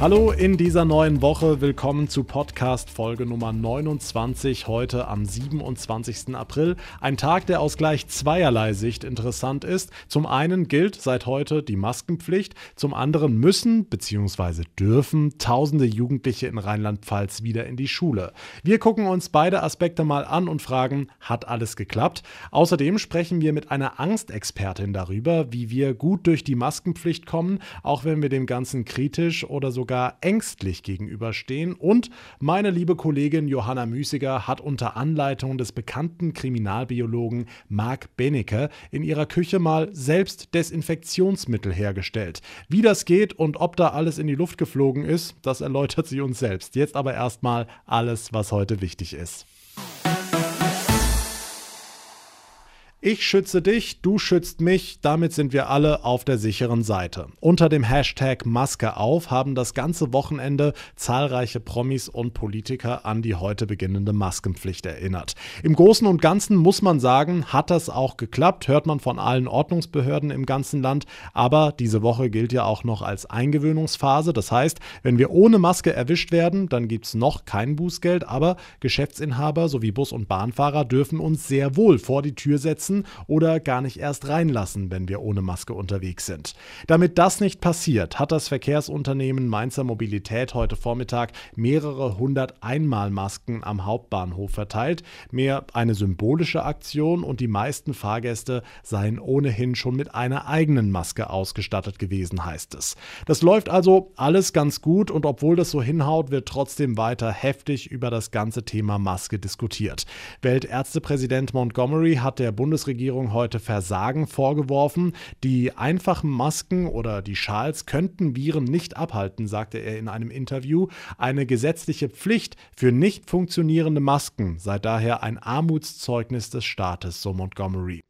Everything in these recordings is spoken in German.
Hallo in dieser neuen Woche. Willkommen zu Podcast Folge Nummer 29, heute am 27. April. Ein Tag, der aus gleich zweierlei Sicht interessant ist. Zum einen gilt seit heute die Maskenpflicht, zum anderen müssen bzw. dürfen tausende Jugendliche in Rheinland-Pfalz wieder in die Schule. Wir gucken uns beide Aspekte mal an und fragen, hat alles geklappt? Außerdem sprechen wir mit einer Angstexpertin darüber, wie wir gut durch die Maskenpflicht kommen, auch wenn wir dem Ganzen kritisch oder sogar sogar ängstlich gegenüberstehen. Und meine liebe Kollegin Johanna Müßiger hat unter Anleitung des bekannten Kriminalbiologen Marc Benecke in ihrer Küche mal selbst Desinfektionsmittel hergestellt. Wie das geht und ob da alles in die Luft geflogen ist, das erläutert sie uns selbst. Jetzt aber erstmal alles, was heute wichtig ist. Ich schütze dich, du schützt mich, damit sind wir alle auf der sicheren Seite. Unter dem Hashtag Maske auf haben das ganze Wochenende zahlreiche Promis und Politiker an die heute beginnende Maskenpflicht erinnert. Im Großen und Ganzen muss man sagen, hat das auch geklappt, hört man von allen Ordnungsbehörden im ganzen Land, aber diese Woche gilt ja auch noch als Eingewöhnungsphase. Das heißt, wenn wir ohne Maske erwischt werden, dann gibt es noch kein Bußgeld, aber Geschäftsinhaber sowie Bus- und Bahnfahrer dürfen uns sehr wohl vor die Tür setzen lassen oder gar nicht erst reinlassen, wenn wir ohne Maske unterwegs sind. Damit das nicht passiert, hat das Verkehrsunternehmen Mainzer Mobilität heute Vormittag mehrere hundert Einmalmasken am Hauptbahnhof verteilt. Mehr eine symbolische Aktion und die meisten Fahrgäste seien ohnehin schon mit einer eigenen Maske ausgestattet gewesen, heißt es. Das läuft also alles ganz gut und obwohl das so hinhaut, wird trotzdem weiter heftig über das ganze Thema Maske diskutiert. Weltärztepräsident Montgomery hat der Bundes Bundesregierung heute Versagen vorgeworfen. Die einfachen Masken oder die Schals könnten Viren nicht abhalten, sagte er in einem Interview. Eine gesetzliche Pflicht für nicht funktionierende Masken sei daher ein Armutszeugnis des Staates, so Montgomery.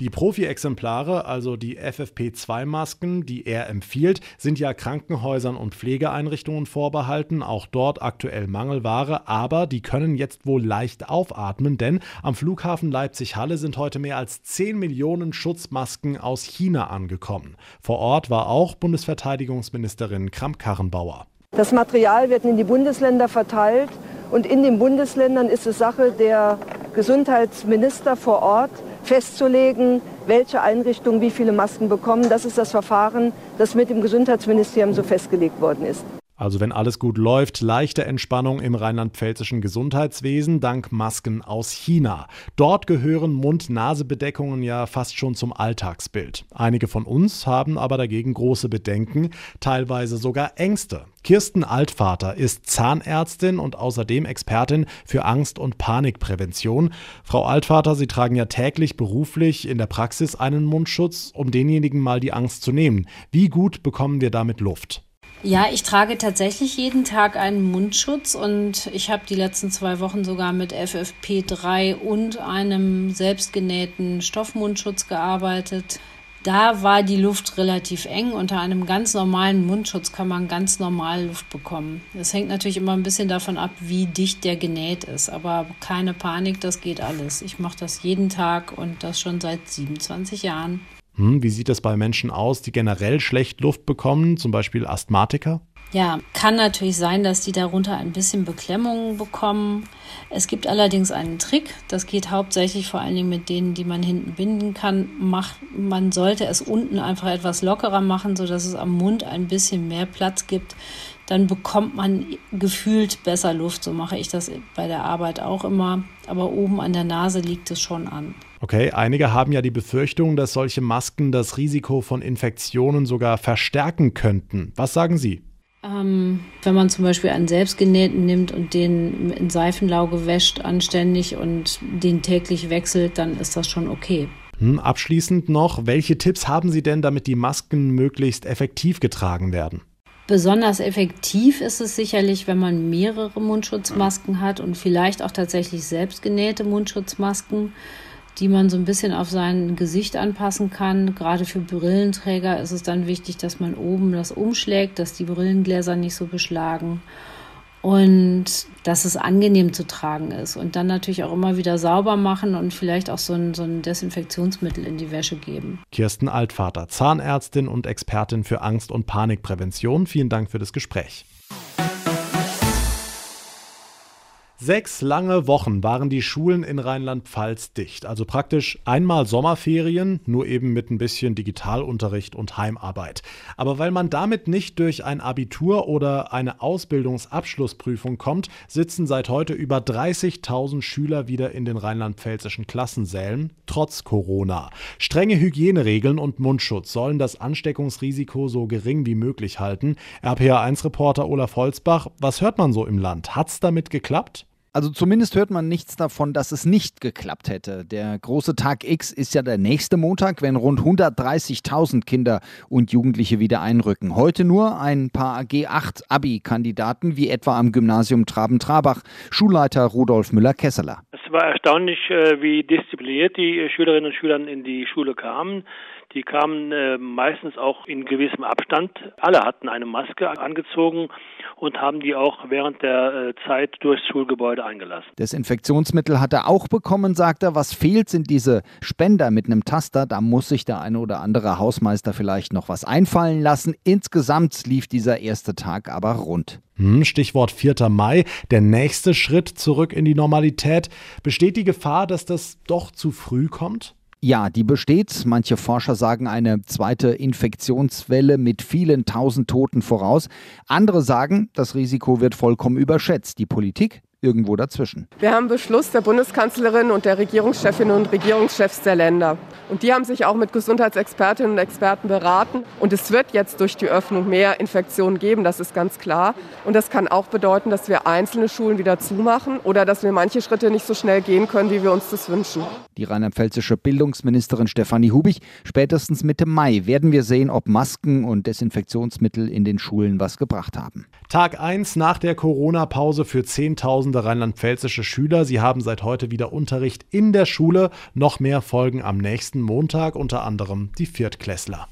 Die Profi-Exemplare, also die FFP2-Masken, die er empfiehlt, sind ja Krankenhäusern und Pflegeeinrichtungen vorbehalten, auch dort aktuell Mangelware, aber die können jetzt wohl leicht aufatmen, denn am Flughafen Leipzig-Halle sind heute mehr als 10 Millionen Schutzmasken aus China angekommen. Vor Ort war auch Bundesverteidigungsministerin Kramp-Karrenbauer. Das Material wird in die Bundesländer verteilt und in den Bundesländern ist es Sache der Gesundheitsminister vor Ort, festzulegen, welche Einrichtungen wie viele Masken bekommen. Das ist das Verfahren, das mit dem Gesundheitsministerium so festgelegt worden ist. Also wenn alles gut läuft, leichte Entspannung im rheinland-pfälzischen Gesundheitswesen dank Masken aus China. Dort gehören Mund-Nase-Bedeckungen ja fast schon zum Alltagsbild. Einige von uns haben aber dagegen große Bedenken, teilweise sogar Ängste. Kirsten Altvater ist Zahnärztin und außerdem Expertin für Angst- und Panikprävention. Frau Altvater, Sie tragen ja täglich beruflich in der Praxis einen Mundschutz, um denjenigen mal die Angst zu nehmen. Wie gut bekommen wir damit Luft? Ja, ich trage tatsächlich jeden Tag einen Mundschutz und ich habe die letzten zwei Wochen sogar mit FFP3 und einem selbstgenähten Stoffmundschutz gearbeitet. Da war die Luft relativ eng. Unter einem ganz normalen Mundschutz kann man ganz normal Luft bekommen. Es hängt natürlich immer ein bisschen davon ab, wie dicht der genäht ist. Aber keine Panik, das geht alles. Ich mache das jeden Tag und das schon seit 27 Jahren. Hm, wie sieht das bei Menschen aus, die generell schlecht Luft bekommen, zum Beispiel Asthmatiker? Ja, kann natürlich sein, dass die darunter ein bisschen Beklemmungen bekommen. Es gibt allerdings einen Trick, das geht hauptsächlich vor allen Dingen mit denen, die man hinten binden kann. Mach, man sollte es unten einfach etwas lockerer machen, sodass es am Mund ein bisschen mehr Platz gibt. Dann bekommt man gefühlt besser Luft. So mache ich das bei der Arbeit auch immer. Aber oben an der Nase liegt es schon an. Okay, einige haben ja die Befürchtung, dass solche Masken das Risiko von Infektionen sogar verstärken könnten. Was sagen Sie? Ähm, wenn man zum Beispiel einen selbstgenähten nimmt und den in Seifenlauge wäscht anständig und den täglich wechselt, dann ist das schon okay. Hm, abschließend noch, welche Tipps haben Sie denn, damit die Masken möglichst effektiv getragen werden? Besonders effektiv ist es sicherlich, wenn man mehrere Mundschutzmasken hat und vielleicht auch tatsächlich selbstgenähte Mundschutzmasken die man so ein bisschen auf sein Gesicht anpassen kann. Gerade für Brillenträger ist es dann wichtig, dass man oben das umschlägt, dass die Brillengläser nicht so beschlagen. und dass es angenehm zu tragen ist. Und dann natürlich auch immer wieder sauber machen und vielleicht auch so ein, so ein Desinfektionsmittel in die Wäsche geben. Kirsten Altvater, Zahnärztin und Expertin für Angst- und Panikprävention. Vielen Dank für das Gespräch. Sechs lange Wochen waren die Schulen in Rheinland-Pfalz dicht. Also praktisch einmal Sommerferien, nur eben mit ein bisschen Digitalunterricht und Heimarbeit. Aber weil man damit nicht durch ein Abitur oder eine Ausbildungsabschlussprüfung kommt, sitzen seit heute über 30.000 Schüler wieder in den rheinland-pfälzischen Klassensälen, trotz Corona. Strenge Hygieneregeln und Mundschutz sollen das Ansteckungsrisiko so gering wie möglich halten. RPA1-Reporter Olaf Holzbach, was hört man so im Land? Hat's damit geklappt? Also zumindest hört man nichts davon, dass es nicht geklappt hätte. Der große Tag X ist ja der nächste Montag, wenn rund 130.000 Kinder und Jugendliche wieder einrücken. Heute nur ein paar G8-Abi-Kandidaten, wie etwa am Gymnasium Traben-Trabach. Schulleiter Rudolf Müller-Kesseler. Es war erstaunlich, äh, wie diszipliniert die Schülerinnen und Schüler in die Schule kamen. Die kamen äh, meistens auch in gewissem Abstand. Alle hatten eine Maske angezogen und haben die auch während der äh, Zeit durchs Schulgebäude eingelassen. Desinfektionsmittel hat er auch bekommen, sagt er. Was fehlt, sind diese Spender mit einem Taster. Da muss sich der eine oder andere Hausmeister vielleicht noch was einfallen lassen. Insgesamt lief dieser erste Tag aber rund. Hm, Stichwort 4. Mai, der nächste Schritt zurück in die Normalität. Besteht die Gefahr, dass das doch zu früh kommt? Ja, die besteht. Manche Forscher sagen eine zweite Infektionswelle mit vielen tausend Toten voraus. Andere sagen, das Risiko wird vollkommen überschätzt. Die Politik irgendwo dazwischen. Wir haben Beschluss der Bundeskanzlerin und der Regierungschefinnen und Regierungschefs der Länder. Und die haben sich auch mit Gesundheitsexpertinnen und Experten beraten. Und es wird jetzt durch die Öffnung mehr Infektionen geben, das ist ganz klar. Und das kann auch bedeuten, dass wir einzelne Schulen wieder zumachen oder dass wir manche Schritte nicht so schnell gehen können, wie wir uns das wünschen. Die rheinland-pfälzische Bildungsministerin Stefanie Hubig, spätestens Mitte Mai werden wir sehen, ob Masken und Desinfektionsmittel in den Schulen was gebracht haben. Tag 1 nach der Corona-Pause für 10.000 tausende rheinland-pfälzische Schüler. Sie haben seit heute wieder Unterricht in der Schule. Noch mehr folgen am nächsten Montag, unter anderem die Viertklässler.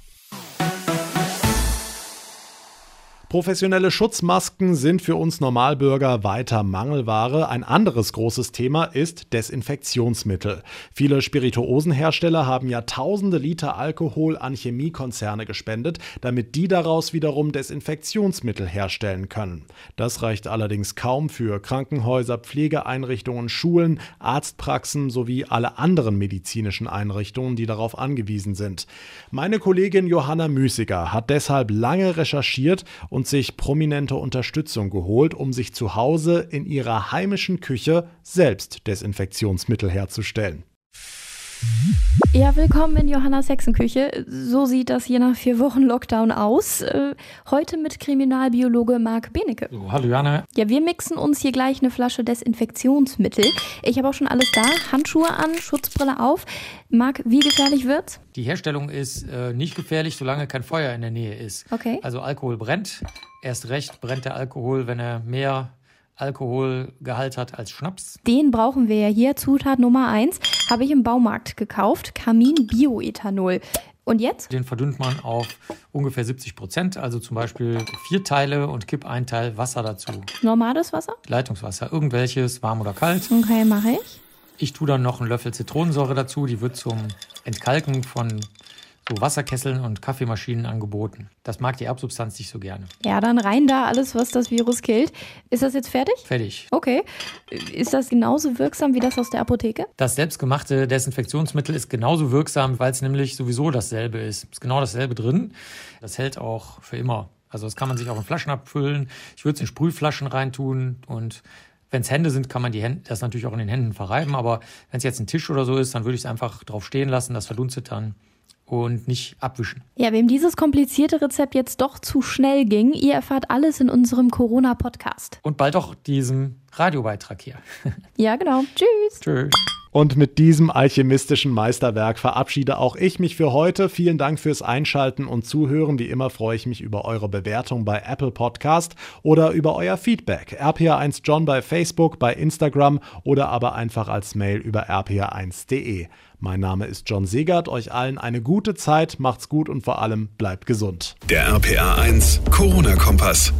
Professionelle Schutzmasken sind für uns Normalbürger weiter Mangelware. Ein anderes großes Thema ist Desinfektionsmittel. Viele Spirituosenhersteller haben ja tausende Liter Alkohol an Chemiekonzerne gespendet, damit die daraus wiederum Desinfektionsmittel herstellen können. Das reicht allerdings kaum für Krankenhäuser, Pflegeeinrichtungen, Schulen, Arztpraxen sowie alle anderen medizinischen Einrichtungen, die darauf angewiesen sind. Meine Kollegin Johanna Müßiger hat deshalb lange recherchiert und und sich prominente Unterstützung geholt, um sich zu Hause in ihrer heimischen Küche selbst Desinfektionsmittel herzustellen. Ja, willkommen in Johannas Hexenküche. So sieht das je nach vier Wochen Lockdown aus. Äh, heute mit Kriminalbiologe Marc Benecke. So, hallo Johanna. Ja, wir mixen uns hier gleich eine Flasche Desinfektionsmittel. Ich habe auch schon alles da. Handschuhe an, Schutzbrille auf. Marc, wie gefährlich wird's? Die Herstellung ist äh, nicht gefährlich, solange kein Feuer in der Nähe ist. Okay. Also Alkohol brennt. Erst recht brennt der Alkohol, wenn er mehr Alkoholgehalt hat als Schnaps. Den brauchen wir ja hier. Zutat Nummer 1 habe ich im Baumarkt gekauft. Kamin Bioethanol. Und jetzt? Den verdünnt man auf ungefähr 70 Prozent, also zum Beispiel vier Teile und kipp ein Teil Wasser dazu. Normales Wasser? Leitungswasser, irgendwelches, warm oder kalt. Okay, mache ich. Ich tue dann noch einen Löffel Zitronensäure dazu, die wird zum Entkalken von so Wasserkesseln und Kaffeemaschinen angeboten. Das mag die Erbsubstanz nicht so gerne. Ja, dann rein da alles, was das Virus killt. Ist das jetzt fertig? Fertig. Okay. Ist das genauso wirksam wie das aus der Apotheke? Das selbstgemachte Desinfektionsmittel ist genauso wirksam, weil es nämlich sowieso dasselbe ist. Ist genau dasselbe drin. Das hält auch für immer. Also das kann man sich auch in Flaschen abfüllen. Ich würde es in Sprühflaschen reintun und wenn es Hände sind, kann man die Hände, das natürlich auch in den Händen verreiben. Aber wenn es jetzt ein Tisch oder so ist, dann würde ich es einfach drauf stehen lassen. Das verdunstet dann und nicht abwischen. Ja, wem dieses komplizierte Rezept jetzt doch zu schnell ging, ihr erfahrt alles in unserem Corona-Podcast. Und bald auch diesem Radiobeitrag hier. ja, genau. Tschüss. Tschüss. Und mit diesem alchemistischen Meisterwerk verabschiede auch ich mich für heute. Vielen Dank fürs Einschalten und Zuhören. Wie immer freue ich mich über eure Bewertung bei Apple Podcast oder über euer Feedback. RPA1 John bei Facebook, bei Instagram oder aber einfach als Mail über rpa1.de. Mein Name ist John Segert. Euch allen eine gute Zeit, macht's gut und vor allem bleibt gesund. Der RPA1 Corona-Kompass.